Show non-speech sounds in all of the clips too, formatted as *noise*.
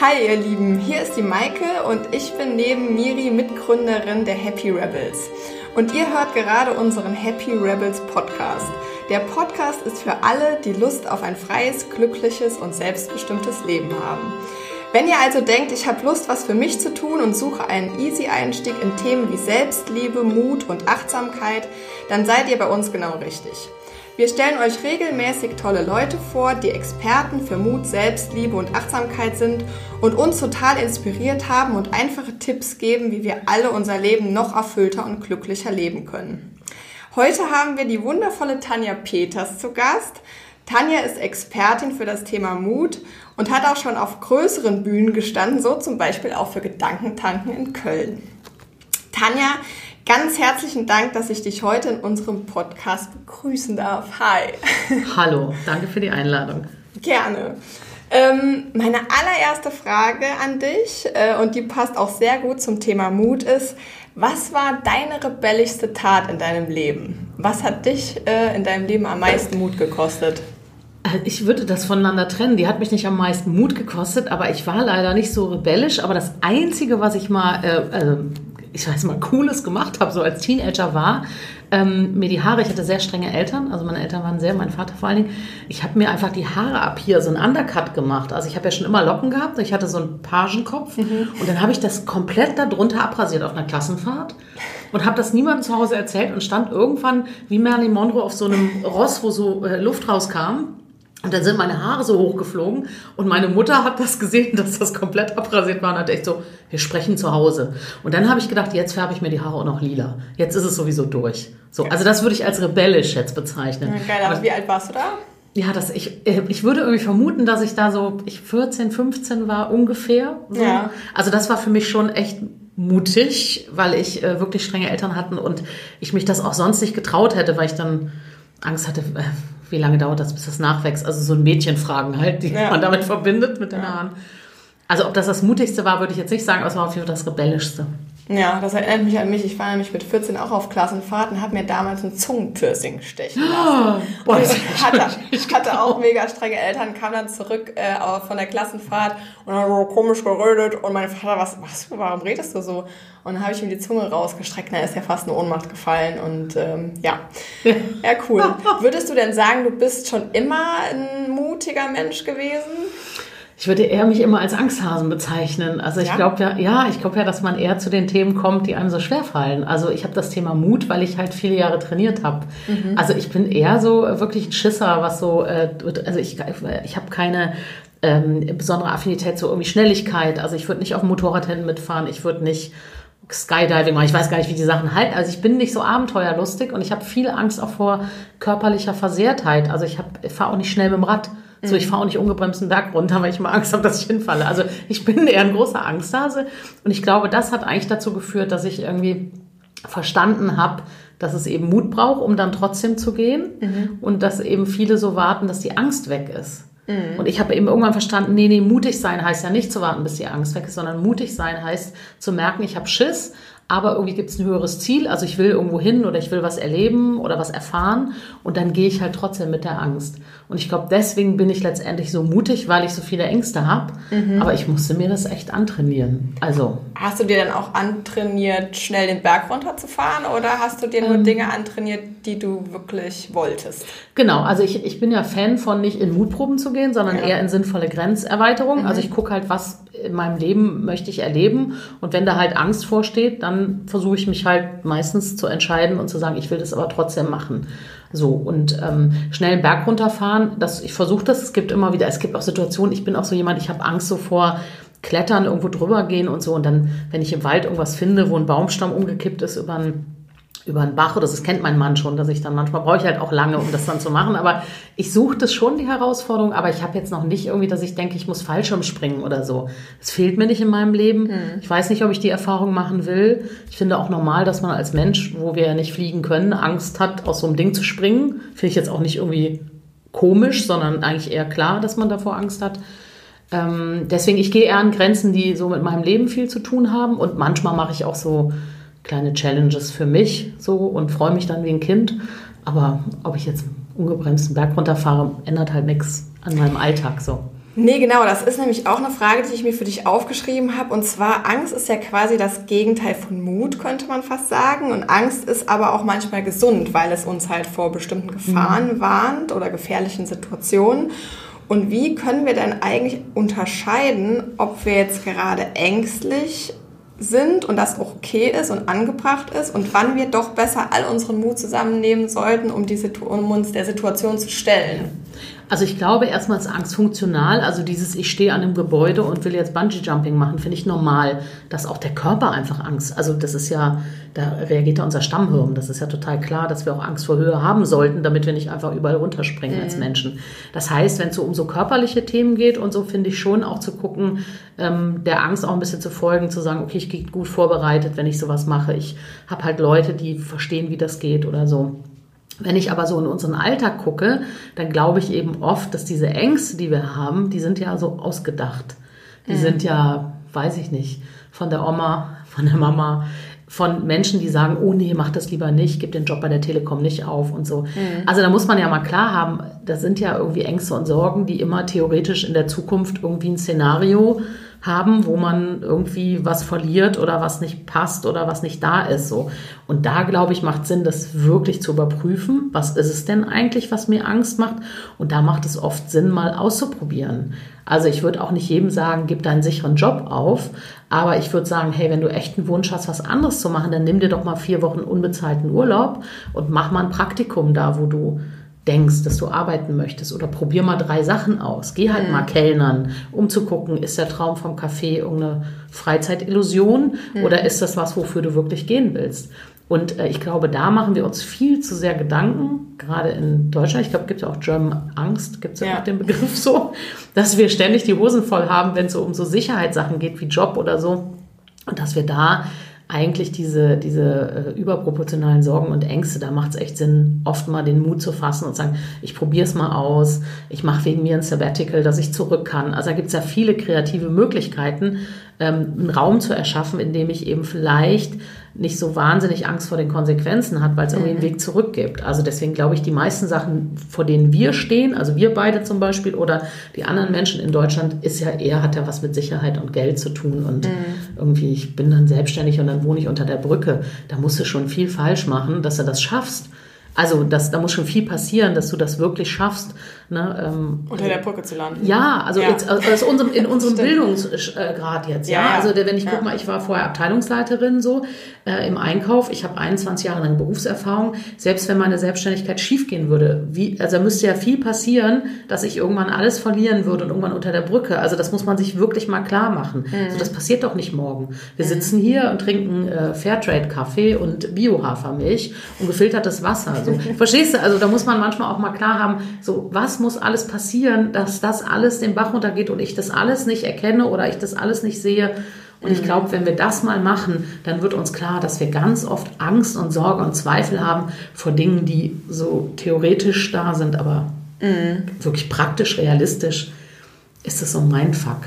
Hi ihr Lieben, hier ist die Maike und ich bin neben Miri Mitgründerin der Happy Rebels. Und ihr hört gerade unseren Happy Rebels Podcast. Der Podcast ist für alle, die Lust auf ein freies, glückliches und selbstbestimmtes Leben haben. Wenn ihr also denkt, ich habe Lust, was für mich zu tun und suche einen easy Einstieg in Themen wie Selbstliebe, Mut und Achtsamkeit, dann seid ihr bei uns genau richtig. Wir stellen euch regelmäßig tolle Leute vor, die Experten für Mut, Selbstliebe und Achtsamkeit sind und uns total inspiriert haben und einfache Tipps geben, wie wir alle unser Leben noch erfüllter und glücklicher leben können. Heute haben wir die wundervolle Tanja Peters zu Gast. Tanja ist Expertin für das Thema Mut und hat auch schon auf größeren Bühnen gestanden, so zum Beispiel auch für Gedankentanken in Köln. Tanja Ganz herzlichen Dank, dass ich dich heute in unserem Podcast begrüßen darf. Hi. *laughs* Hallo, danke für die Einladung. Gerne. Ähm, meine allererste Frage an dich, äh, und die passt auch sehr gut zum Thema Mut, ist, was war deine rebellischste Tat in deinem Leben? Was hat dich äh, in deinem Leben am meisten Mut gekostet? Äh, ich würde das voneinander trennen. Die hat mich nicht am meisten Mut gekostet, aber ich war leider nicht so rebellisch. Aber das Einzige, was ich mal äh, äh ich weiß mal, Cooles gemacht habe, so als Teenager war, ähm, mir die Haare, ich hatte sehr strenge Eltern, also meine Eltern waren sehr, mein Vater vor allen Dingen, ich habe mir einfach die Haare ab hier, so einen Undercut gemacht. Also ich habe ja schon immer Locken gehabt, ich hatte so einen Pagenkopf mhm. und dann habe ich das komplett darunter abrasiert auf einer Klassenfahrt und habe das niemandem zu Hause erzählt und stand irgendwann wie Marilyn Monroe auf so einem Ross, wo so äh, Luft rauskam und dann sind meine Haare so hochgeflogen und meine Mutter hat das gesehen, *laughs* dass das komplett abrasiert war und hat echt so, wir sprechen zu Hause. Und dann habe ich gedacht, jetzt färbe ich mir die Haare auch noch lila. Jetzt ist es sowieso durch. So, also das würde ich als rebellisch jetzt bezeichnen. Ja, geil, aber wie alt warst du da? Ja, das, ich, äh, ich würde irgendwie vermuten, dass ich da so ich 14, 15 war ungefähr. So. Ja. Also das war für mich schon echt mutig, weil ich äh, wirklich strenge Eltern hatten und ich mich das auch sonst nicht getraut hätte, weil ich dann Angst hatte, äh, wie lange dauert das, bis das nachwächst? Also so ein Mädchenfragen halt, die ja. man damit verbindet mit den ja. Haaren. Also ob das das Mutigste war, würde ich jetzt nicht sagen, aber es war auf jeden Fall das Rebellischste. Ja, das erinnert mich an mich. Ich war nämlich mit 14 auch auf Klassenfahrt und habe mir damals ein Zungenpiercing stechen *gasps* lassen. Oh, ich, hatte, ich hatte auch mega strenge Eltern, kam dann zurück äh, von der Klassenfahrt und haben so komisch geredet und mein Vater, was, was, warum redest du so? Und dann habe ich ihm die Zunge rausgestreckt, da ist ja fast eine Ohnmacht gefallen und ähm, ja. *laughs* ja, cool. Würdest du denn sagen, du bist schon immer ein mutiger Mensch gewesen? Ich würde eher mich immer als Angsthasen bezeichnen. Also ich ja? glaube ja, ja, ich glaube ja, dass man eher zu den Themen kommt, die einem so schwer fallen. Also ich habe das Thema Mut, weil ich halt viele Jahre trainiert habe. Mhm. Also ich bin eher so wirklich ein Schisser, was so, äh, also ich, ich habe keine ähm, besondere Affinität zu irgendwie Schnelligkeit. Also ich würde nicht auf dem Motorradrennen mitfahren, ich würde nicht Skydiving machen. Ich weiß gar nicht, wie die Sachen halten. Also ich bin nicht so abenteuerlustig und ich habe viel Angst auch vor körperlicher Versehrtheit. Also ich, ich fahre auch nicht schnell mit dem Rad. So, ich fahre auch nicht ungebremst einen Berg runter, weil ich mal Angst habe, dass ich hinfalle. Also ich bin eher ein großer Angsthase und ich glaube, das hat eigentlich dazu geführt, dass ich irgendwie verstanden habe, dass es eben Mut braucht, um dann trotzdem zu gehen mhm. und dass eben viele so warten, dass die Angst weg ist. Mhm. Und ich habe eben irgendwann verstanden, nee, nee, mutig sein heißt ja nicht zu warten, bis die Angst weg ist, sondern mutig sein heißt zu merken, ich habe Schiss aber irgendwie gibt es ein höheres Ziel, also ich will irgendwo hin oder ich will was erleben oder was erfahren und dann gehe ich halt trotzdem mit der Angst. Und ich glaube, deswegen bin ich letztendlich so mutig, weil ich so viele Ängste habe, mhm. aber ich musste mir das echt antrainieren. Also hast du dir dann auch antrainiert, schnell den Berg runterzufahren oder hast du dir nur ähm, Dinge antrainiert, die du wirklich wolltest? Genau, also ich, ich bin ja Fan von nicht in Mutproben zu gehen, sondern ja. eher in sinnvolle Grenzerweiterung. Mhm. Also ich gucke halt, was in meinem Leben möchte ich erleben und wenn da halt Angst vorsteht, dann versuche ich mich halt meistens zu entscheiden und zu sagen, ich will das aber trotzdem machen. So, und ähm, schnell einen Berg runterfahren, das, ich versuche das, es gibt immer wieder, es gibt auch Situationen, ich bin auch so jemand, ich habe Angst so vor Klettern, irgendwo drüber gehen und so. Und dann, wenn ich im Wald irgendwas finde, wo ein Baumstamm umgekippt ist über einen über einen Bach oder das kennt mein Mann schon, dass ich dann manchmal brauche ich halt auch lange, um das dann zu machen. Aber ich suche das schon, die Herausforderung, aber ich habe jetzt noch nicht irgendwie, dass ich denke, ich muss Fallschirm springen oder so. Das fehlt mir nicht in meinem Leben. Hm. Ich weiß nicht, ob ich die Erfahrung machen will. Ich finde auch normal, dass man als Mensch, wo wir ja nicht fliegen können, Angst hat, aus so einem Ding zu springen. Finde ich jetzt auch nicht irgendwie komisch, sondern eigentlich eher klar, dass man davor Angst hat. Ähm, deswegen, ich gehe eher an Grenzen, die so mit meinem Leben viel zu tun haben. Und manchmal mache ich auch so kleine Challenges für mich so und freue mich dann wie ein Kind. Aber ob ich jetzt ungebremsten Berg runterfahre, ändert halt nichts an meinem Alltag so. Nee, genau, das ist nämlich auch eine Frage, die ich mir für dich aufgeschrieben habe. Und zwar, Angst ist ja quasi das Gegenteil von Mut, könnte man fast sagen. Und Angst ist aber auch manchmal gesund, weil es uns halt vor bestimmten Gefahren mhm. warnt oder gefährlichen Situationen. Und wie können wir denn eigentlich unterscheiden, ob wir jetzt gerade ängstlich sind und das auch okay ist und angebracht ist und wann wir doch besser all unseren Mut zusammennehmen sollten, um, die um uns der Situation zu stellen? Also ich glaube erstmal ist Angst funktional. Also dieses, ich stehe an einem Gebäude und will jetzt Bungee-Jumping machen, finde ich normal, dass auch der Körper einfach Angst, also das ist ja, da reagiert ja unser Stammhirn. Das ist ja total klar, dass wir auch Angst vor Höhe haben sollten, damit wir nicht einfach überall runterspringen mhm. als Menschen. Das heißt, wenn es so um so körperliche Themen geht und so, finde ich schon auch zu gucken, ähm, der Angst auch ein bisschen zu folgen, zu sagen, okay, ich gehe gut vorbereitet, wenn ich sowas mache. Ich habe halt Leute, die verstehen, wie das geht oder so. Wenn ich aber so in unseren Alltag gucke, dann glaube ich eben oft, dass diese Ängste, die wir haben, die sind ja so ausgedacht. Die mhm. sind ja, weiß ich nicht, von der Oma, von der Mama, von Menschen, die sagen, oh nee, mach das lieber nicht, gib den Job bei der Telekom nicht auf und so. Mhm. Also da muss man ja mal klar haben, das sind ja irgendwie Ängste und Sorgen, die immer theoretisch in der Zukunft irgendwie ein Szenario haben, wo man irgendwie was verliert oder was nicht passt oder was nicht da ist. So. Und da, glaube ich, macht Sinn, das wirklich zu überprüfen. Was ist es denn eigentlich, was mir Angst macht? Und da macht es oft Sinn, mal auszuprobieren. Also ich würde auch nicht jedem sagen, gib deinen sicheren Job auf, aber ich würde sagen, hey, wenn du echt einen Wunsch hast, was anderes zu machen, dann nimm dir doch mal vier Wochen unbezahlten Urlaub und mach mal ein Praktikum da, wo du denkst, dass du arbeiten möchtest oder probier mal drei Sachen aus. Geh halt mhm. mal Kellnern, um zu gucken, ist der Traum vom Café irgendeine Freizeitillusion mhm. oder ist das was, wofür du wirklich gehen willst? Und äh, ich glaube, da machen wir uns viel zu sehr Gedanken, gerade in Deutschland. Ich glaube, es gibt ja auch German Angst, gibt es ja, ja auch den Begriff so, dass wir ständig die Hosen voll haben, wenn es so um so Sicherheitssachen geht wie Job oder so. Und dass wir da eigentlich diese, diese äh, überproportionalen Sorgen und Ängste, da macht es echt Sinn, oft mal den Mut zu fassen und sagen, ich probiere es mal aus, ich mache wegen mir ein Sabbatical, dass ich zurück kann. Also da gibt es ja viele kreative Möglichkeiten, ähm, einen Raum zu erschaffen, in dem ich eben vielleicht nicht so wahnsinnig Angst vor den Konsequenzen hat, weil es irgendwie einen mhm. Weg zurück gibt. Also deswegen glaube ich, die meisten Sachen, vor denen wir stehen, also wir beide zum Beispiel oder die anderen Menschen in Deutschland, ist ja eher, hat ja was mit Sicherheit und Geld zu tun und mhm. irgendwie, ich bin dann selbstständig und dann wohne ich unter der Brücke. Da musst du schon viel falsch machen, dass du das schaffst. Also das, da muss schon viel passieren, dass du das wirklich schaffst. Ne, ähm, Unter der Brücke zu landen. Ja, also ja. Jetzt, also unserem, in *laughs* unserem Bildungsgrad jetzt. Ja, ja. also wenn ich ja. guck mal, ich war vorher Abteilungsleiterin so äh, im Einkauf. Ich habe 21 Jahre lang Berufserfahrung. Selbst wenn meine Selbstständigkeit schiefgehen würde, wie, also müsste ja viel passieren, dass ich irgendwann alles verlieren würde und irgendwann unter der Brücke. Also das muss man sich wirklich mal klar machen. Mhm. Also das passiert doch nicht morgen. Wir mhm. sitzen hier und trinken äh, Fairtrade-Kaffee und Bio-Hafermilch und gefiltertes Wasser. So. *laughs* Verstehst du? Also da muss man manchmal auch mal klar haben, so was muss alles passieren, dass das alles den Bach runtergeht und ich das alles nicht erkenne oder ich das alles nicht sehe. Und ich mhm. glaube, wenn wir das mal machen, dann wird uns klar, dass wir ganz oft Angst und Sorge und Zweifel haben vor Dingen, die so theoretisch da sind, aber mhm. wirklich praktisch, realistisch ist es so ein Mindfuck.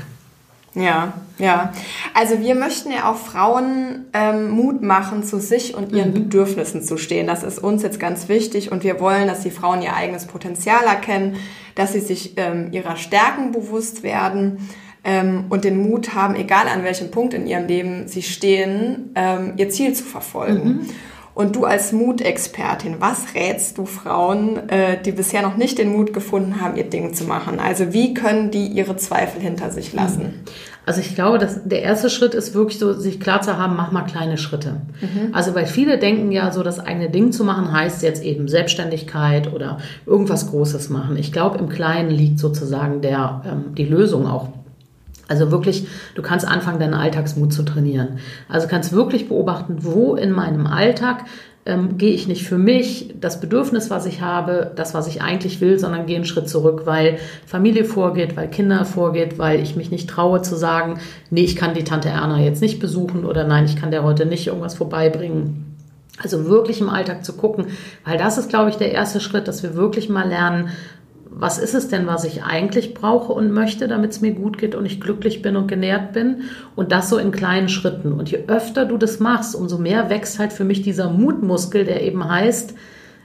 Ja, ja. Also wir möchten ja auch Frauen ähm, Mut machen, zu sich und ihren mhm. Bedürfnissen zu stehen. Das ist uns jetzt ganz wichtig und wir wollen, dass die Frauen ihr eigenes Potenzial erkennen, dass sie sich ähm, ihrer Stärken bewusst werden ähm, und den Mut haben, egal an welchem Punkt in ihrem Leben sie stehen, ähm, ihr Ziel zu verfolgen. Mhm. Und du als Mutexpertin, was rätst du Frauen, äh, die bisher noch nicht den Mut gefunden haben, ihr Ding zu machen? Also wie können die ihre Zweifel hinter sich lassen? Also ich glaube, dass der erste Schritt ist wirklich so, sich klar zu haben, mach mal kleine Schritte. Mhm. Also weil viele denken ja, so das eigene Ding zu machen heißt jetzt eben Selbstständigkeit oder irgendwas Großes machen. Ich glaube, im Kleinen liegt sozusagen der ähm, die Lösung auch also wirklich, du kannst anfangen, deinen Alltagsmut zu trainieren. Also kannst wirklich beobachten, wo in meinem Alltag ähm, gehe ich nicht für mich, das Bedürfnis, was ich habe, das, was ich eigentlich will, sondern gehe einen Schritt zurück, weil Familie vorgeht, weil Kinder vorgeht, weil ich mich nicht traue zu sagen, nee, ich kann die Tante Erna jetzt nicht besuchen oder nein, ich kann der heute nicht irgendwas vorbeibringen. Also wirklich im Alltag zu gucken, weil das ist, glaube ich, der erste Schritt, dass wir wirklich mal lernen, was ist es denn, was ich eigentlich brauche und möchte, damit es mir gut geht und ich glücklich bin und genährt bin. Und das so in kleinen Schritten. Und je öfter du das machst, umso mehr wächst halt für mich dieser Mutmuskel, der eben heißt,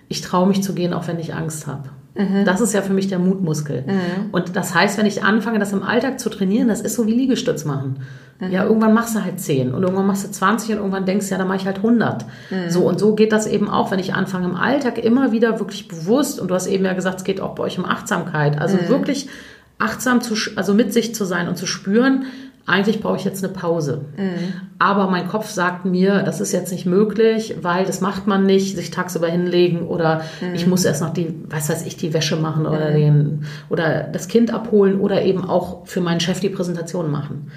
ich traue mich zu gehen, auch wenn ich Angst habe. Mhm. Das ist ja für mich der Mutmuskel. Mhm. Und das heißt, wenn ich anfange, das im Alltag zu trainieren, das ist so wie Liegestütz machen. Mhm. Ja, irgendwann machst du halt 10 und irgendwann machst du 20 und irgendwann denkst du, ja, dann mache ich halt 100. Mhm. So und so geht das eben auch, wenn ich anfange im Alltag immer wieder wirklich bewusst, und du hast eben ja gesagt, es geht auch bei euch um Achtsamkeit, also mhm. wirklich achtsam zu, also mit sich zu sein und zu spüren, eigentlich brauche ich jetzt eine Pause. Mhm. Aber mein Kopf sagt mir, das ist jetzt nicht möglich, weil das macht man nicht, sich tagsüber hinlegen oder mhm. ich muss erst noch die, was weiß ich, die Wäsche machen oder, mhm. den, oder das Kind abholen oder eben auch für meinen Chef die Präsentation machen.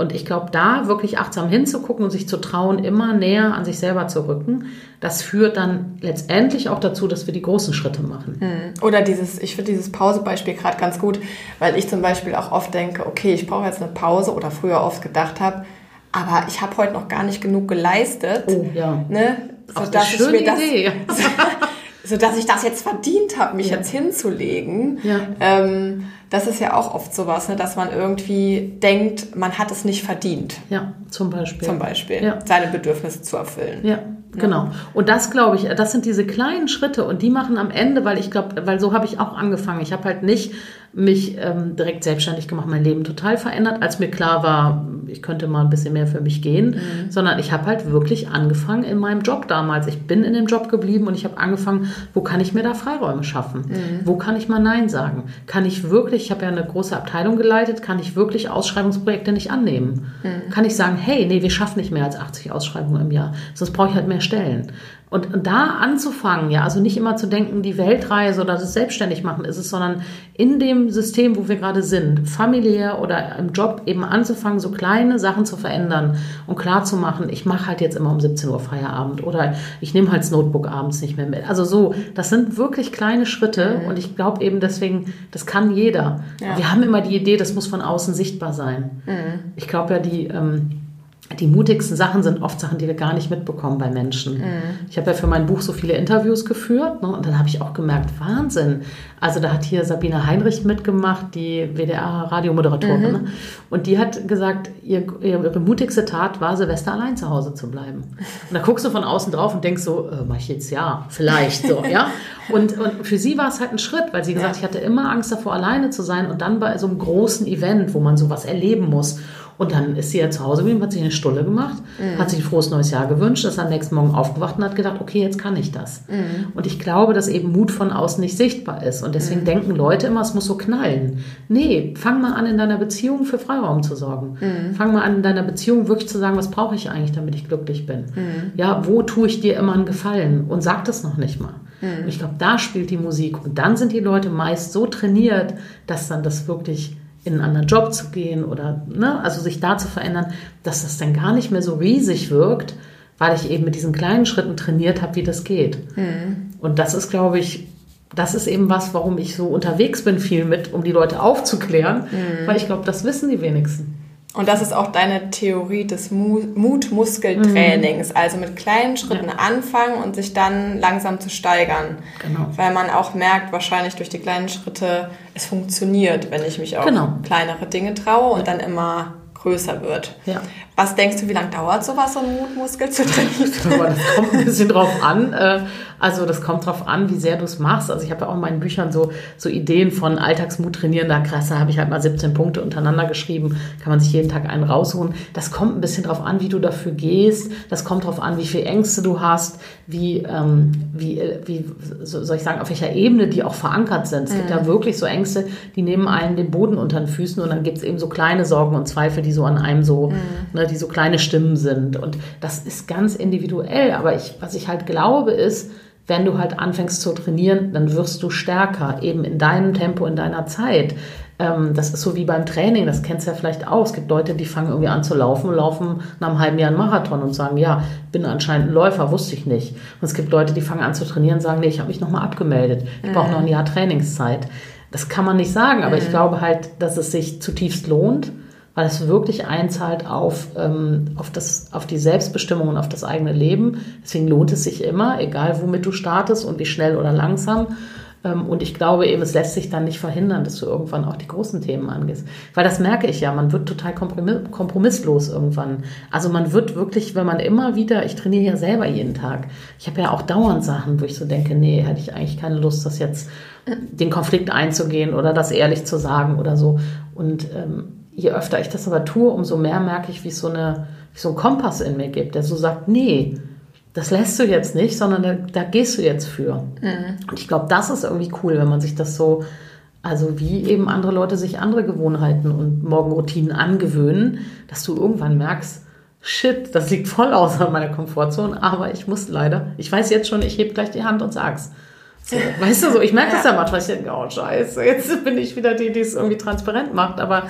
Und ich glaube, da wirklich achtsam hinzugucken und sich zu trauen, immer näher an sich selber zu rücken, das führt dann letztendlich auch dazu, dass wir die großen Schritte machen. Hm. Oder dieses, ich finde dieses Pausebeispiel gerade ganz gut, weil ich zum Beispiel auch oft denke, okay, ich brauche jetzt eine Pause oder früher oft gedacht habe, aber ich habe heute noch gar nicht genug geleistet. Oh, ja. Ne? So, Ach, dass ich mir das, Idee. *laughs* *laughs* so dass ich das jetzt verdient habe, mich ja. jetzt hinzulegen. Ja. Ähm, das ist ja auch oft sowas, ne, dass man irgendwie denkt, man hat es nicht verdient. Ja, zum Beispiel. Zum Beispiel, ja. seine Bedürfnisse zu erfüllen. Ja, genau. Und das glaube ich, das sind diese kleinen Schritte und die machen am Ende, weil ich glaube, weil so habe ich auch angefangen. Ich habe halt nicht mich ähm, direkt selbstständig gemacht, mein Leben total verändert, als mir klar war, ich könnte mal ein bisschen mehr für mich gehen, mhm. sondern ich habe halt wirklich angefangen in meinem Job damals. Ich bin in dem Job geblieben und ich habe angefangen, wo kann ich mir da Freiräume schaffen? Mhm. Wo kann ich mal Nein sagen? Kann ich wirklich, ich habe ja eine große Abteilung geleitet, kann ich wirklich Ausschreibungsprojekte nicht annehmen? Mhm. Kann ich sagen, hey, nee, wir schaffen nicht mehr als 80 Ausschreibungen im Jahr, sonst brauche ich halt mehr Stellen. Und, da anzufangen, ja, also nicht immer zu denken, die Weltreise oder das selbstständig machen ist es, sondern in dem System, wo wir gerade sind, familiär oder im Job eben anzufangen, so kleine Sachen zu verändern und klar zu machen, ich mache halt jetzt immer um 17 Uhr Feierabend oder ich nehme halt das Notebook abends nicht mehr mit. Also so, das sind wirklich kleine Schritte mhm. und ich glaube eben deswegen, das kann jeder. Ja. Wir haben immer die Idee, das muss von außen sichtbar sein. Mhm. Ich glaube ja, die ähm, die mutigsten Sachen sind oft Sachen, die wir gar nicht mitbekommen bei Menschen. Mhm. Ich habe ja für mein Buch so viele Interviews geführt ne, und dann habe ich auch gemerkt, Wahnsinn. Also da hat hier Sabine Heinrich mitgemacht, die WDR-Radiomoderatorin. Mhm. Ne? Und die hat gesagt, ihr, ihre mutigste Tat war, Silvester allein zu Hause zu bleiben. Und da guckst du von außen drauf und denkst so, äh, mach ich jetzt ja, vielleicht so, ja. Und, und für sie war es halt ein Schritt, weil sie gesagt, ja. ich hatte immer Angst davor, alleine zu sein und dann bei so einem großen Event, wo man sowas erleben muss. Und dann ist sie ja zu Hause geblieben, hat sich eine Stulle gemacht, mhm. hat sich ein frohes neues Jahr gewünscht, ist am nächsten Morgen aufgewacht und hat gedacht, okay, jetzt kann ich das. Mhm. Und ich glaube, dass eben Mut von außen nicht sichtbar ist. Und deswegen mhm. denken Leute immer, es muss so knallen. Nee, fang mal an, in deiner Beziehung für Freiraum zu sorgen. Mhm. Fang mal an, in deiner Beziehung wirklich zu sagen, was brauche ich eigentlich, damit ich glücklich bin. Mhm. Ja, wo tue ich dir immer einen Gefallen? Und sag das noch nicht mal. Mhm. Und ich glaube, da spielt die Musik. Und dann sind die Leute meist so trainiert, dass dann das wirklich in einen anderen Job zu gehen oder ne, also sich da zu verändern, dass das dann gar nicht mehr so riesig wirkt, weil ich eben mit diesen kleinen Schritten trainiert habe, wie das geht. Mhm. Und das ist, glaube ich, das ist eben was, warum ich so unterwegs bin viel mit, um die Leute aufzuklären, mhm. weil ich glaube, das wissen die wenigsten. Und das ist auch deine Theorie des Mutmuskeltrainings, mhm. also mit kleinen Schritten ja. anfangen und sich dann langsam zu steigern. Genau. Weil man auch merkt, wahrscheinlich durch die kleinen Schritte, es funktioniert, wenn ich mich auf genau. kleinere Dinge traue und dann immer größer wird. Ja. Was denkst du, wie lange dauert sowas, so einen Mutmuskel zu trainieren? *laughs* das kommt ein bisschen drauf an. Äh, also das kommt drauf an, wie sehr du es machst. Also ich habe ja auch in meinen Büchern so, so Ideen von Alltagsmut trainieren. Da krass, da habe ich halt mal 17 Punkte untereinander geschrieben. Kann man sich jeden Tag einen rausholen. Das kommt ein bisschen drauf an, wie du dafür gehst. Das kommt drauf an, wie viele Ängste du hast, wie, ähm, wie, wie soll ich sagen, auf welcher Ebene die auch verankert sind. Es mhm. gibt ja wirklich so Ängste, die nehmen einen den Boden unter den Füßen und dann gibt es eben so kleine Sorgen und Zweifel, die so an einem so, mhm. ne, die so kleine Stimmen sind. Und das ist ganz individuell. Aber ich, was ich halt glaube, ist, wenn du halt anfängst zu trainieren, dann wirst du stärker, eben in deinem Tempo, in deiner Zeit. Ähm, das ist so wie beim Training, das kennst du ja vielleicht auch. Es gibt Leute, die fangen irgendwie an zu laufen laufen nach einem halben Jahr einen Marathon und sagen, ja, bin anscheinend ein Läufer, wusste ich nicht. Und es gibt Leute, die fangen an zu trainieren und sagen, nee, ich habe mich nochmal abgemeldet. Ich brauche noch ein Jahr Trainingszeit. Das kann man nicht sagen, aber ich mhm. glaube halt, dass es sich zutiefst lohnt weil es wirklich einzahlt auf, ähm, auf, das, auf die Selbstbestimmung und auf das eigene Leben. Deswegen lohnt es sich immer, egal womit du startest und wie schnell oder langsam. Ähm, und ich glaube eben, es lässt sich dann nicht verhindern, dass du irgendwann auch die großen Themen angehst. Weil das merke ich ja, man wird total kompromisslos irgendwann. Also man wird wirklich, wenn man immer wieder, ich trainiere ja selber jeden Tag. Ich habe ja auch dauernd Sachen, wo ich so denke, nee, hätte ich eigentlich keine Lust, das jetzt den Konflikt einzugehen oder das ehrlich zu sagen oder so. Und ähm, je öfter ich das aber tue, umso mehr merke ich, wie es so, eine, wie so ein Kompass in mir gibt, der so sagt, nee, das lässt du jetzt nicht, sondern da, da gehst du jetzt für. Mhm. Und ich glaube, das ist irgendwie cool, wenn man sich das so, also wie eben andere Leute sich andere Gewohnheiten und Morgenroutinen angewöhnen, dass du irgendwann merkst, shit, das liegt voll außer meiner Komfortzone, aber ich muss leider, ich weiß jetzt schon, ich heb gleich die Hand und sag's. Weißt du so, ich merke ja. das ja manchmal, ich denke, oh scheiße, jetzt bin ich wieder die, die es irgendwie transparent macht, aber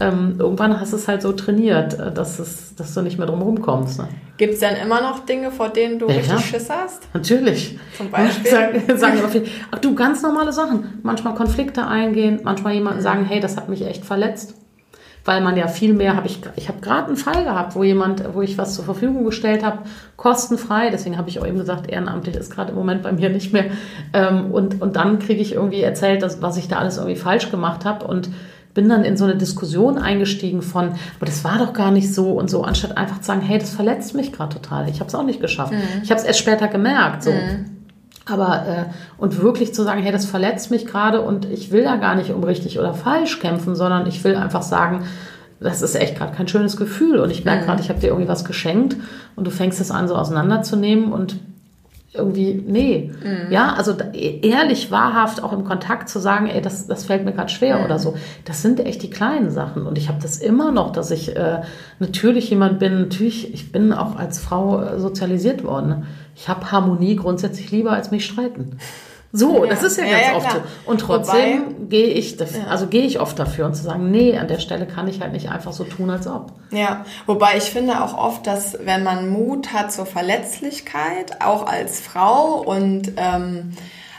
ähm, irgendwann hast du es halt so trainiert, äh, dass, es, dass du nicht mehr drum rumkommst. Ne? Gibt es denn immer noch Dinge, vor denen du ja, richtig Schiss hast? Natürlich. Zum Beispiel? Sagen, sagen immer viel. Ach du, ganz normale Sachen. Manchmal Konflikte eingehen, manchmal jemanden sagen, hey, das hat mich echt verletzt. Weil man ja viel mehr, habe ich, ich habe gerade einen Fall gehabt, wo jemand, wo ich was zur Verfügung gestellt habe, kostenfrei, deswegen habe ich auch eben gesagt, ehrenamtlich ist gerade im Moment bei mir nicht mehr. Ähm, und, und dann kriege ich irgendwie erzählt, dass, was ich da alles irgendwie falsch gemacht habe und bin dann in so eine Diskussion eingestiegen von, aber das war doch gar nicht so und so, anstatt einfach zu sagen, hey, das verletzt mich gerade total. Ich habe es auch nicht geschafft. Mhm. Ich habe es erst später gemerkt. So. Mhm. Aber äh, und wirklich zu sagen, hey, das verletzt mich gerade und ich will da gar nicht um richtig oder falsch kämpfen, sondern ich will einfach sagen, das ist echt gerade kein schönes Gefühl und ich merke mhm. gerade, ich habe dir irgendwie was geschenkt und du fängst es an, so auseinanderzunehmen und irgendwie, nee. Mhm. Ja, also ehrlich, wahrhaft auch im Kontakt zu sagen, ey, das, das fällt mir gerade schwer mhm. oder so. Das sind echt die kleinen Sachen. Und ich habe das immer noch, dass ich äh, natürlich jemand bin, natürlich, ich bin auch als Frau äh, sozialisiert worden. Ich habe Harmonie grundsätzlich lieber als mich streiten. So, ja. das ist ja, ja ganz ja, oft so. Und trotzdem gehe ich, dafür, also gehe ich oft dafür und zu sagen, nee, an der Stelle kann ich halt nicht einfach so tun, als ob. Ja, wobei ich finde auch oft, dass wenn man Mut hat zur Verletzlichkeit, auch als Frau und ähm,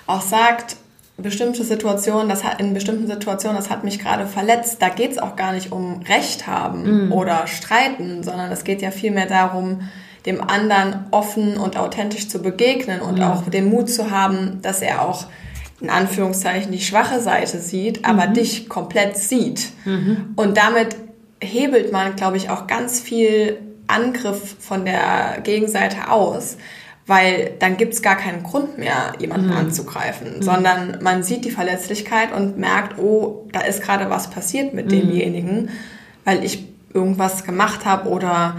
auch sagt, bestimmte Situationen, das hat in bestimmten Situationen, das hat mich gerade verletzt. Da geht es auch gar nicht um Recht haben mm. oder streiten, sondern es geht ja vielmehr darum, dem anderen offen und authentisch zu begegnen und ja. auch den Mut zu haben, dass er auch in Anführungszeichen die schwache Seite sieht, aber mhm. dich komplett sieht. Mhm. Und damit hebelt man, glaube ich, auch ganz viel Angriff von der Gegenseite aus, weil dann gibt es gar keinen Grund mehr, jemanden mhm. anzugreifen, mhm. sondern man sieht die Verletzlichkeit und merkt, oh, da ist gerade was passiert mit mhm. demjenigen, weil ich irgendwas gemacht habe oder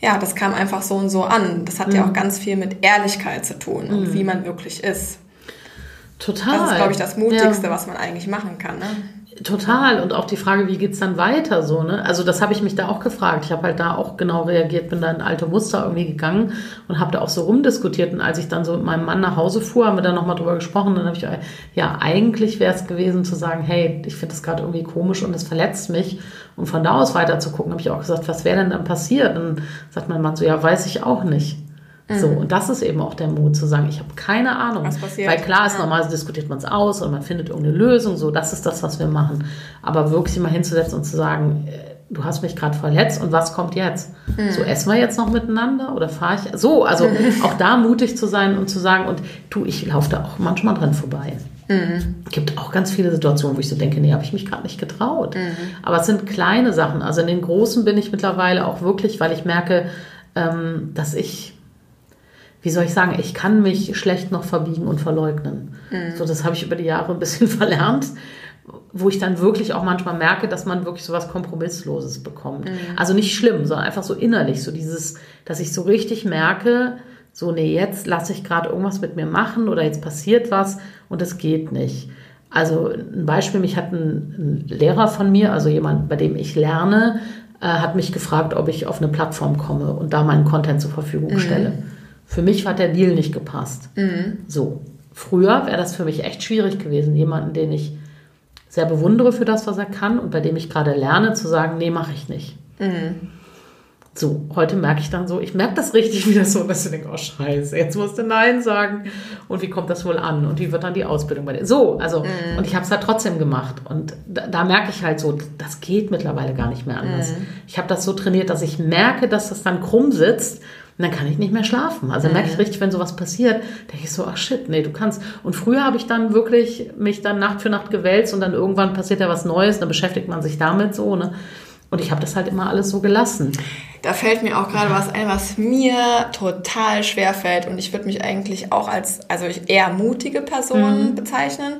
ja, das kam einfach so und so an. Das hat mhm. ja auch ganz viel mit Ehrlichkeit zu tun und mhm. wie man wirklich ist. Total. Das ist, glaube ich, das Mutigste, ja. was man eigentlich machen kann. Ne? Total. Und auch die Frage, wie geht es dann weiter so, ne? Also das habe ich mich da auch gefragt. Ich habe halt da auch genau reagiert, bin da in alte Muster irgendwie gegangen und habe da auch so rumdiskutiert. Und als ich dann so mit meinem Mann nach Hause fuhr, haben wir da nochmal drüber gesprochen. Dann habe ich, ja, eigentlich wäre es gewesen zu sagen, hey, ich finde das gerade irgendwie komisch und es verletzt mich. Und von da aus weiter zu gucken, habe ich auch gesagt, was wäre denn dann passiert? Und dann sagt mein Mann so, ja, weiß ich auch nicht. Mhm. So, und das ist eben auch der Mut zu sagen, ich habe keine Ahnung. Was passiert? Weil klar ist, ja. normalerweise diskutiert man es aus und man findet irgendeine Lösung, so, das ist das, was wir machen. Aber wirklich mal hinzusetzen und zu sagen, äh, du hast mich gerade verletzt und was kommt jetzt? Mhm. So, essen wir jetzt noch miteinander oder fahre ich? So, also *laughs* auch da mutig zu sein und zu sagen, und du, ich laufe da auch manchmal dran vorbei. Mhm. Es gibt auch ganz viele Situationen, wo ich so denke, nee, habe ich mich gerade nicht getraut. Mhm. Aber es sind kleine Sachen. Also in den großen bin ich mittlerweile auch wirklich, weil ich merke, ähm, dass ich wie soll ich sagen, ich kann mich schlecht noch verbiegen und verleugnen. Mhm. So, das habe ich über die Jahre ein bisschen *laughs* verlernt, wo ich dann wirklich auch manchmal merke, dass man wirklich so was Kompromissloses bekommt. Mhm. Also nicht schlimm, sondern einfach so innerlich, so dieses, dass ich so richtig merke, so, nee, jetzt lasse ich gerade irgendwas mit mir machen oder jetzt passiert was und es geht nicht. Also ein Beispiel, mich hat ein, ein, Lehrer von mir, also jemand, bei dem ich lerne, äh, hat mich gefragt, ob ich auf eine Plattform komme und da meinen Content zur Verfügung mhm. stelle. Für mich hat der Deal nicht gepasst. Mhm. So. Früher wäre das für mich echt schwierig gewesen, jemanden, den ich sehr bewundere für das, was er kann und bei dem ich gerade lerne, zu sagen, nee, mache ich nicht. Mhm. So, heute merke ich dann so, ich merke das richtig wieder so, dass ich denke, oh scheiße, jetzt musst du Nein sagen. Und wie kommt das wohl an? Und wie wird dann die Ausbildung bei dir? So, also, mm. und ich habe es halt trotzdem gemacht. Und da, da, merke ich halt so, das geht mittlerweile gar nicht mehr anders. Mm. Ich habe das so trainiert, dass ich merke, dass das dann krumm sitzt Und dann kann ich nicht mehr schlafen. Also mhm. merke ich richtig, wenn sowas passiert, denke ich so, ach shit, nee, du kannst. Und früher habe ich dann wirklich mich dann Nacht für Nacht gewälzt und dann irgendwann passiert ja was Neues, dann beschäftigt man sich damit so, ne? Und ich habe das halt immer alles so gelassen. Da fällt mir auch gerade was ein, was mir total schwer fällt. Und ich würde mich eigentlich auch als, also eher mutige Person mhm. bezeichnen.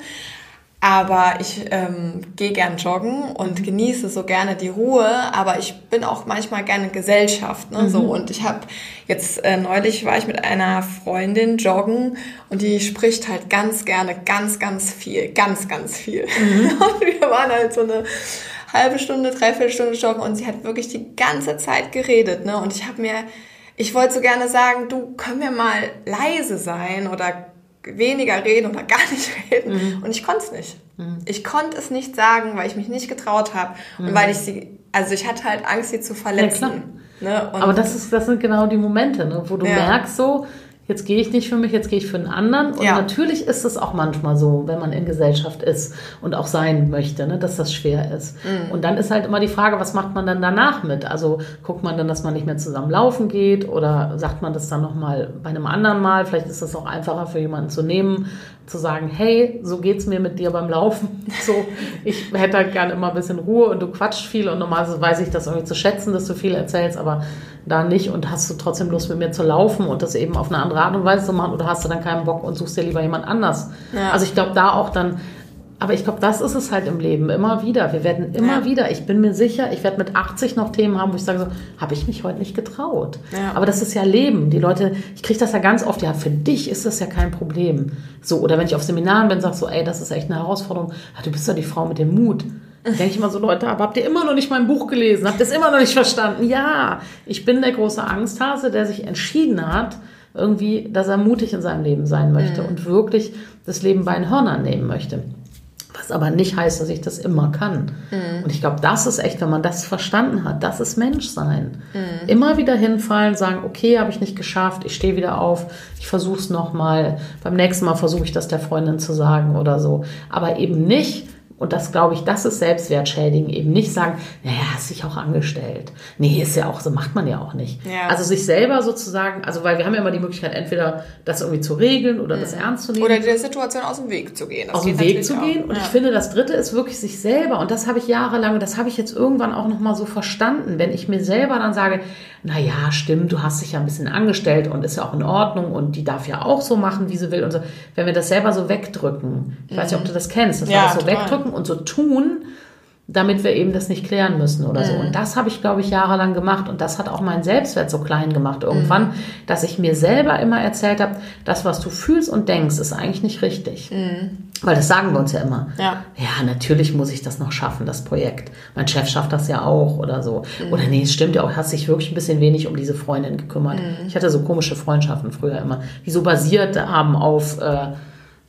Aber ich ähm, gehe gern joggen und genieße so gerne die Ruhe. Aber ich bin auch manchmal gerne Gesellschaft. Ne? Mhm. So, und ich habe jetzt äh, neulich war ich mit einer Freundin joggen und die spricht halt ganz gerne ganz, ganz viel. Ganz, ganz viel. Mhm. *laughs* Und wir waren halt so eine halbe Stunde, dreiviertel Stunde joggen und sie hat wirklich die ganze Zeit geredet. Ne? Und ich habe mir, ich wollte so gerne sagen, du, können wir mal leise sein oder weniger reden oder gar nicht *laughs* reden. Mhm. Und ich konnte es nicht. Mhm. Ich konnte es nicht sagen, weil ich mich nicht getraut habe mhm. und weil ich sie, also ich hatte halt Angst, sie zu verletzen. Ja, ne? Aber das, ist, das sind genau die Momente, ne? wo du ja. merkst so, jetzt gehe ich nicht für mich, jetzt gehe ich für einen anderen. Und ja. natürlich ist es auch manchmal so, wenn man in Gesellschaft ist und auch sein möchte, ne, dass das schwer ist. Mhm. Und dann ist halt immer die Frage, was macht man dann danach mit? Also guckt man dann, dass man nicht mehr zusammen laufen geht oder sagt man das dann nochmal bei einem anderen Mal? Vielleicht ist das auch einfacher für jemanden zu nehmen, zu sagen, hey, so geht's mir mit dir beim Laufen. So, ich hätte halt gerne immer ein bisschen Ruhe und du quatschst viel und normalerweise weiß ich das irgendwie zu schätzen, dass du viel erzählst, aber da nicht und hast du trotzdem Lust mit mir zu laufen und das eben auf eine andere Art und Weise zu machen oder hast du dann keinen Bock und suchst dir lieber jemand anders. Ja. Also ich glaube da auch dann aber ich glaube, das ist es halt im Leben immer wieder. Wir werden immer ja. wieder, ich bin mir sicher, ich werde mit 80 noch Themen haben, wo ich sage so, habe ich mich heute nicht getraut. Ja. Aber das ist ja Leben. Die Leute, ich kriege das ja ganz oft, ja, für dich ist das ja kein Problem. So, oder wenn ich auf Seminaren bin, sag so, ey, das ist echt eine Herausforderung. Ja, du bist ja die Frau mit dem Mut. Denke ich immer so, Leute, aber habt ihr immer noch nicht mein Buch gelesen? Habt ihr es immer noch nicht verstanden? Ja, ich bin der große Angsthase, der sich entschieden hat, irgendwie, dass er mutig in seinem Leben sein möchte mhm. und wirklich das Leben bei den Hörnern nehmen möchte. Was aber nicht heißt, dass ich das immer kann. Mhm. Und ich glaube, das ist echt, wenn man das verstanden hat, das ist Menschsein. Mhm. Immer wieder hinfallen, sagen, okay, habe ich nicht geschafft, ich stehe wieder auf, ich versuche es nochmal. Beim nächsten Mal versuche ich das der Freundin zu sagen oder so. Aber eben nicht und das glaube ich, das ist Selbstwertschädigen. Eben nicht sagen, naja, hast dich auch angestellt. Nee, ist ja auch, so macht man ja auch nicht. Ja. Also sich selber sozusagen, also weil wir haben ja immer die Möglichkeit, entweder das irgendwie zu regeln oder mhm. das ernst zu nehmen. Oder der Situation aus dem Weg zu gehen. Das aus dem Weg zu gehen. Auch. Und ja. ich finde, das dritte ist wirklich sich selber. Und das habe ich jahrelang, das habe ich jetzt irgendwann auch nochmal so verstanden. Wenn ich mir selber dann sage, naja, stimmt, du hast dich ja ein bisschen angestellt und ist ja auch in Ordnung und die darf ja auch so machen, wie sie will und so. Wenn wir das selber so wegdrücken, ich mhm. weiß nicht, ob du das kennst, dass ja, wir das so total. wegdrücken und so tun, damit wir eben das nicht klären müssen oder mhm. so. Und das habe ich, glaube ich, jahrelang gemacht und das hat auch meinen Selbstwert so klein gemacht irgendwann, mhm. dass ich mir selber immer erzählt habe, das, was du fühlst und denkst, ist eigentlich nicht richtig. Mhm. Weil das sagen wir uns ja immer. Ja. ja, natürlich muss ich das noch schaffen, das Projekt. Mein Chef schafft das ja auch oder so. Mhm. Oder nee, es stimmt ja auch, hat sich wirklich ein bisschen wenig um diese Freundin gekümmert. Mhm. Ich hatte so komische Freundschaften früher immer, die so basiert haben auf... Äh,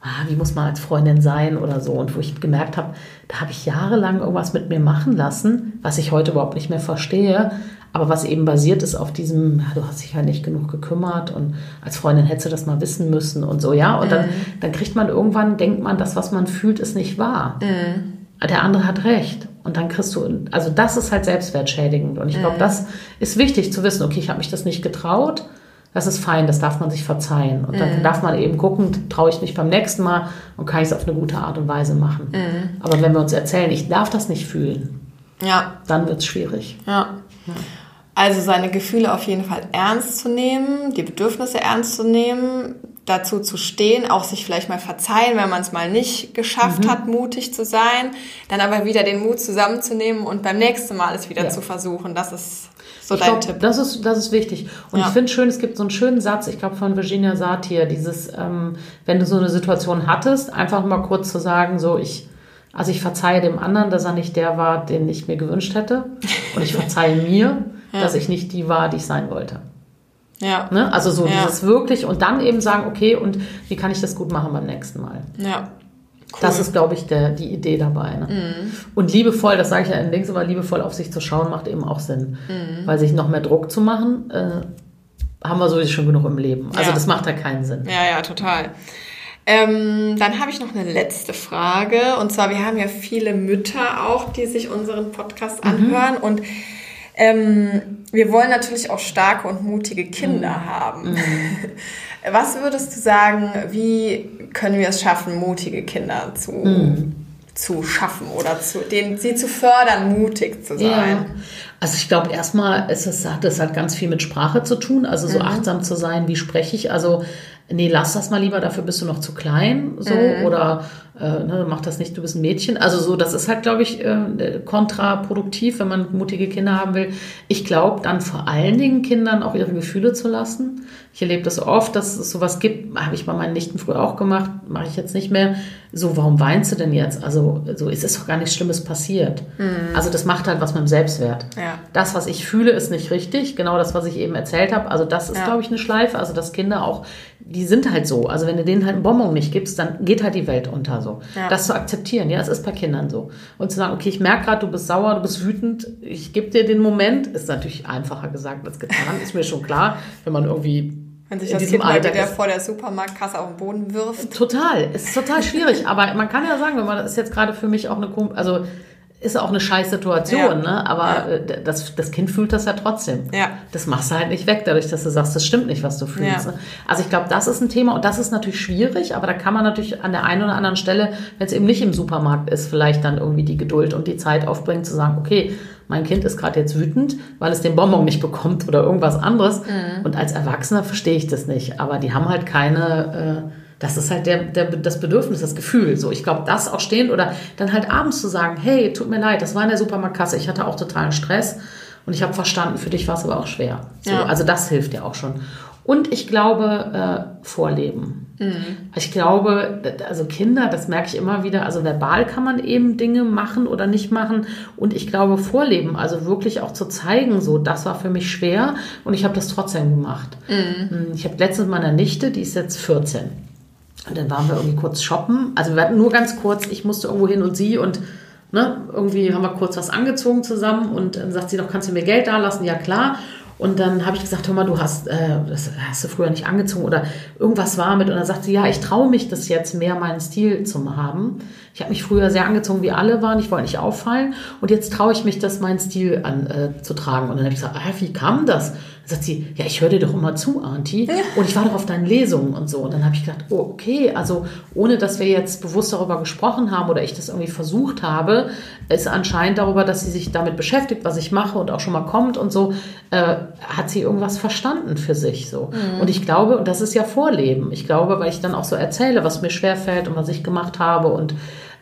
ah, wie muss man als Freundin sein oder so. Und wo ich gemerkt habe, da habe ich jahrelang irgendwas mit mir machen lassen, was ich heute überhaupt nicht mehr verstehe, aber was eben basiert ist auf diesem, ja, du hast dich ja nicht genug gekümmert und als Freundin hättest du das mal wissen müssen und so, ja. Und dann, dann kriegt man irgendwann, denkt man, das, was man fühlt, ist nicht wahr. Mhm. Der andere hat recht. Und dann kriegst du, also das ist halt selbstwertschädigend. Und ich glaube, mhm. das ist wichtig zu wissen, okay, ich habe mich das nicht getraut das ist fein, das darf man sich verzeihen. Und dann mhm. darf man eben gucken, traue ich mich beim nächsten Mal und kann ich es auf eine gute Art und Weise machen. Mhm. Aber wenn wir uns erzählen, ich darf das nicht fühlen, ja. dann wird es schwierig. Ja. Also seine Gefühle auf jeden Fall ernst zu nehmen, die Bedürfnisse ernst zu nehmen, dazu zu stehen, auch sich vielleicht mal verzeihen, wenn man es mal nicht geschafft mhm. hat, mutig zu sein, dann aber wieder den Mut zusammenzunehmen und beim nächsten Mal es wieder ja. zu versuchen. Das ist so ich dein glaub, Tipp. Das ist, das ist wichtig. Und ja. ich finde schön, es gibt so einen schönen Satz, ich glaube von Virginia Satir, dieses, ähm, wenn du so eine Situation hattest, einfach mal kurz zu sagen, so ich, also ich verzeihe dem anderen, dass er nicht der war, den ich mir gewünscht hätte. Und ich verzeihe *laughs* mir, ja. dass ich nicht die war, die ich sein wollte. Ja. Ne? Also so ja. dieses wirklich und dann eben sagen, okay, und wie kann ich das gut machen beim nächsten Mal? Ja. Cool. Das ist, glaube ich, der, die Idee dabei. Ne? Mhm. Und liebevoll, das sage ich ja in links, aber liebevoll auf sich zu schauen, macht eben auch Sinn. Mhm. Weil sich noch mehr Druck zu machen, äh, haben wir sowieso schon genug im Leben. Also ja. das macht ja keinen Sinn. Ja, ja, total. Ähm, dann habe ich noch eine letzte Frage. Und zwar, wir haben ja viele Mütter auch, die sich unseren Podcast mhm. anhören. Und Ähm, wir wollen natürlich auch starke und mutige Kinder mhm. haben. Mhm. *laughs* Was würdest du sagen, wie können wir es schaffen, mutige Kinder zu, mhm. zu schaffen oder zu, den, sie zu fördern, mutig zu sein? Ja. Also ich glaube, erstmal ist es, hat das halt ganz viel mit Sprache zu tun, also so mhm. achtsam zu sein, wie spreche ich. Also nee, lass das mal lieber, dafür bist du noch zu klein, so, mhm. oder äh, ne, mach das nicht, du bist ein Mädchen. Also so, das ist halt, glaube ich, äh, kontraproduktiv, wenn man mutige Kinder haben will. Ich glaube, dann vor allen Dingen Kindern auch ihre Gefühle zu lassen. Ich erlebe das oft, dass es sowas gibt, habe ich bei meinen Nichten früher auch gemacht, mache ich jetzt nicht mehr. So, warum weinst du denn jetzt? Also, so ist es doch gar nichts Schlimmes passiert. Mhm. Also, das macht halt was mit dem Selbstwert. Ja. Das, was ich fühle, ist nicht richtig. Genau das, was ich eben erzählt habe. Also, das ist, ja. glaube ich, eine Schleife. Also, dass Kinder auch, die sind halt so. Also, wenn du denen halt einen Bonbon nicht gibst, dann geht halt die Welt unter so. Ja. Das zu akzeptieren, ja, es ist bei Kindern so. Und zu sagen, okay, ich merke gerade, du bist sauer, du bist wütend, ich gebe dir den Moment, ist natürlich einfacher gesagt als getan, ist mir schon klar, wenn man irgendwie wenn sich das Kind Alter wieder vor der Supermarktkasse auf den Boden wirft. Total, es ist total schwierig. aber man kann ja sagen, wenn man das ist jetzt gerade für mich auch eine, also ist auch eine scheiß Situation, ja. ne? Aber ja. Äh, das, das Kind fühlt das ja trotzdem. Ja. Das machst du halt nicht weg, dadurch, dass du sagst, das stimmt nicht, was du fühlst. Ja. Ne? Also ich glaube, das ist ein Thema und das ist natürlich schwierig, aber da kann man natürlich an der einen oder anderen Stelle, wenn es eben nicht im Supermarkt ist, vielleicht dann irgendwie die Geduld und die Zeit aufbringen, zu sagen, okay, mein Kind ist gerade jetzt wütend, weil es den Bonbon nicht bekommt oder irgendwas anderes. Mhm. Und als Erwachsener verstehe ich das nicht. Aber die haben halt keine, äh, das ist halt der, der, das Bedürfnis, das Gefühl. So, ich glaube, das auch stehend oder dann halt abends zu sagen, hey, tut mir leid, das war in der Supermarktkasse, ich hatte auch totalen Stress und ich habe verstanden, für dich war es aber auch schwer. So, ja. Also das hilft ja auch schon. Und ich glaube, äh, Vorleben. Mhm. Ich glaube, also Kinder, das merke ich immer wieder, also verbal kann man eben Dinge machen oder nicht machen. Und ich glaube, Vorleben, also wirklich auch zu zeigen, so, das war für mich schwer und ich habe das trotzdem gemacht. Mhm. Hm, ich habe letztens meiner Nichte, die ist jetzt 14. Und dann waren wir irgendwie kurz shoppen. Also wir hatten nur ganz kurz, ich musste irgendwo hin und sie und ne, irgendwie haben wir kurz was angezogen zusammen und dann sagt sie noch, kannst du mir Geld da lassen? Ja, klar. Und dann habe ich gesagt, hör mal, du hast, äh, das hast du früher nicht angezogen oder irgendwas war mit. Und dann sagt sie, ja, ich traue mich das jetzt mehr, meinen Stil zu haben. Ich habe mich früher sehr angezogen, wie alle waren. Ich wollte nicht auffallen. Und jetzt traue ich mich, das meinen Stil an, äh. Und dann habe ich gesagt, ah, wie kam das? Dann sagt sie, ja, ich höre dir doch immer zu, Auntie. Und ich war doch auf deinen Lesungen und so. Und dann habe ich gedacht, oh, okay, also ohne dass wir jetzt bewusst darüber gesprochen haben oder ich das irgendwie versucht habe, ist anscheinend darüber, dass sie sich damit beschäftigt, was ich mache und auch schon mal kommt und so, äh, hat sie irgendwas verstanden für sich so. Mhm. Und ich glaube, und das ist ja Vorleben. Ich glaube, weil ich dann auch so erzähle, was mir schwerfällt und was ich gemacht habe und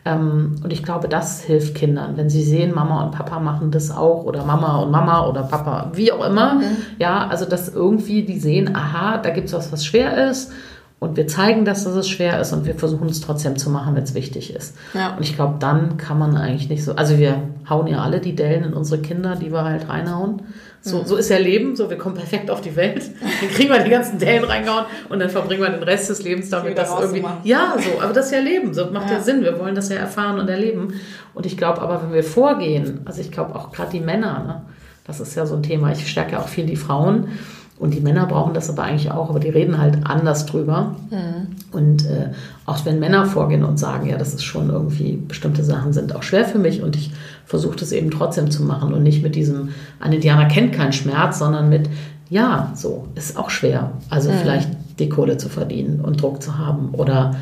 und ich glaube, das hilft Kindern, wenn sie sehen, Mama und Papa machen das auch oder Mama und Mama oder Papa, wie auch immer. Mhm. Ja, also dass irgendwie die sehen, aha, da gibt es was, was schwer ist. Und wir zeigen, dass es schwer ist und wir versuchen es trotzdem zu machen, wenn es wichtig ist. Ja. Und ich glaube, dann kann man eigentlich nicht so. Also wir hauen ja alle die Dellen in unsere Kinder, die wir halt reinhauen. So, so ist ja Leben, so wir kommen perfekt auf die Welt, dann kriegen wir die ganzen Dellen reingehauen und dann verbringen wir den Rest des Lebens damit, das irgendwie. Ja, so, aber das ist ja Leben, so macht ja. ja Sinn. Wir wollen das ja erfahren und erleben. Und ich glaube aber, wenn wir vorgehen, also ich glaube auch gerade die Männer, ne, das ist ja so ein Thema, ich stärke ja auch viel die Frauen. Und die Männer brauchen das aber eigentlich auch, aber die reden halt anders drüber. Mhm. Und äh, auch wenn Männer vorgehen und sagen, ja, das ist schon irgendwie, bestimmte Sachen sind auch schwer für mich und ich versuche das eben trotzdem zu machen und nicht mit diesem, ein Indianer kennt keinen Schmerz, sondern mit, ja, so, ist auch schwer. Also mhm. vielleicht die Kohle zu verdienen und Druck zu haben oder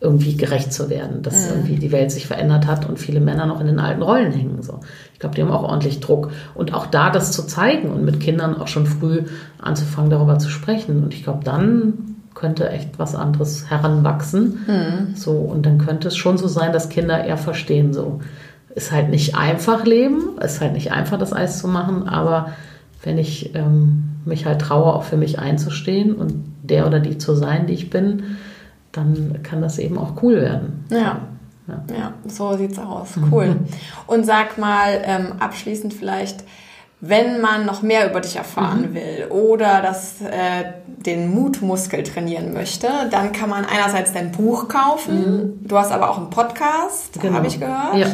irgendwie gerecht zu werden, dass mhm. irgendwie die Welt sich verändert hat und viele Männer noch in den alten Rollen hängen. So. Ich glaube, die haben auch ordentlich Druck. Und auch da das zu zeigen und mit Kindern auch schon früh anzufangen, darüber zu sprechen. Und ich glaube, dann könnte echt was anderes heranwachsen. Mhm. So, und dann könnte es schon so sein, dass Kinder eher verstehen, so ist halt nicht einfach leben, ist halt nicht einfach, das Eis zu machen, aber wenn ich ähm, mich halt traue, auch für mich einzustehen und der oder die zu sein, die ich bin, dann kann das eben auch cool werden. Ja. Ja, ja so sieht's aus. Cool. Und sag mal ähm, abschließend vielleicht, wenn man noch mehr über dich erfahren mhm. will oder das, äh, den Mutmuskel trainieren möchte, dann kann man einerseits dein Buch kaufen. Mhm. Du hast aber auch einen Podcast, genau. habe ich gehört. Ja.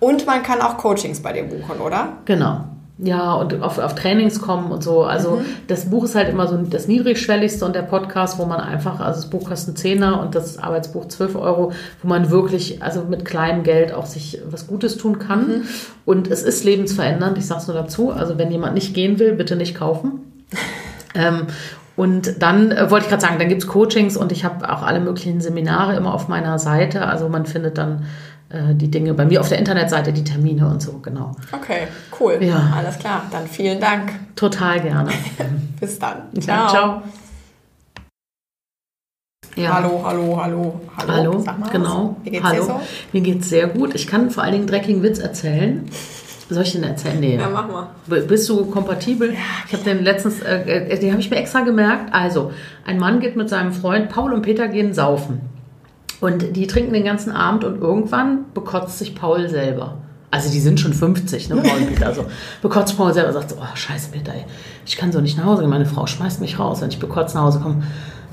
Und man kann auch Coachings bei dir buchen, oder? Genau. ja, und auf, auf Trainings kommen und so. Also mhm. das Buch ist halt immer so das niedrigschwelligste und der Podcast, wo man einfach, also das Buch kostet 10er und das Arbeitsbuch 12 Euro, wo man wirklich, also mit kleinem Geld auch sich was Gutes tun kann. Mhm. Und es ist lebensverändernd, ich sage es nur dazu. Also wenn jemand nicht gehen will, bitte nicht kaufen. *laughs* ähm, und dann äh, wollte ich gerade sagen, dann gibt es Coachings und ich habe auch alle möglichen Seminare immer auf meiner Seite. Also man findet dann die Dinge bei mir auf der Internetseite, die Termine und so, genau. Okay, cool. Ja. Alles klar. Dann vielen Dank. Total gerne. *laughs* Bis dann. Ciao. Ja, ciao. Ja. Hallo, hallo, hallo, hallo. Hallo, Sag mal genau. Wie geht's hallo. dir so? Mir geht's sehr gut. Ich kann vor allen Dingen dreckigen Witz erzählen. Soll ich den erzählen? Nee. Ja, mach mal. Bist du kompatibel? Ja, ich habe den letztens, äh, äh den habe ich mir extra gemerkt. Also, ein Mann geht mit seinem Freund, Paul und Peter gehen saufen. Und die trinken den ganzen Abend und irgendwann bekotzt sich Paul selber. Also die sind schon 50, ne, Paul und *laughs* Peter. Also bekotzt Paul selber und sagt so, oh scheiße Peter, ey, ich kann so nicht nach Hause gehen. Meine Frau schmeißt mich raus, wenn ich bekotzt nach Hause komme.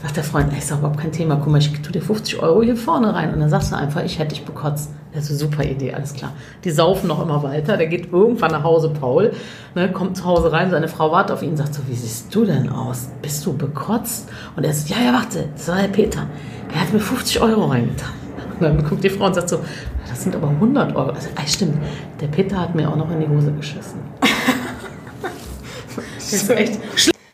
Sagt der Freund, ey, ist doch überhaupt kein Thema. Guck mal, ich tue dir 50 Euro hier vorne rein. Und dann sagst du einfach, ich hätte dich bekotzt. Das ist eine super Idee, alles klar. Die saufen noch immer weiter. Der geht irgendwann nach Hause, Paul, ne, kommt zu Hause rein, seine Frau wartet auf ihn, sagt so, wie siehst du denn aus? Bist du bekotzt? Und er sagt, ja, ja, warte, das war der Peter. Er hat mir 50 Euro reingetan. Und dann guckt die Frau und sagt so, das sind aber 100 Euro. Also, ey, stimmt, der Peter hat mir auch noch in die Hose geschissen. *laughs* das ist echt schlimm.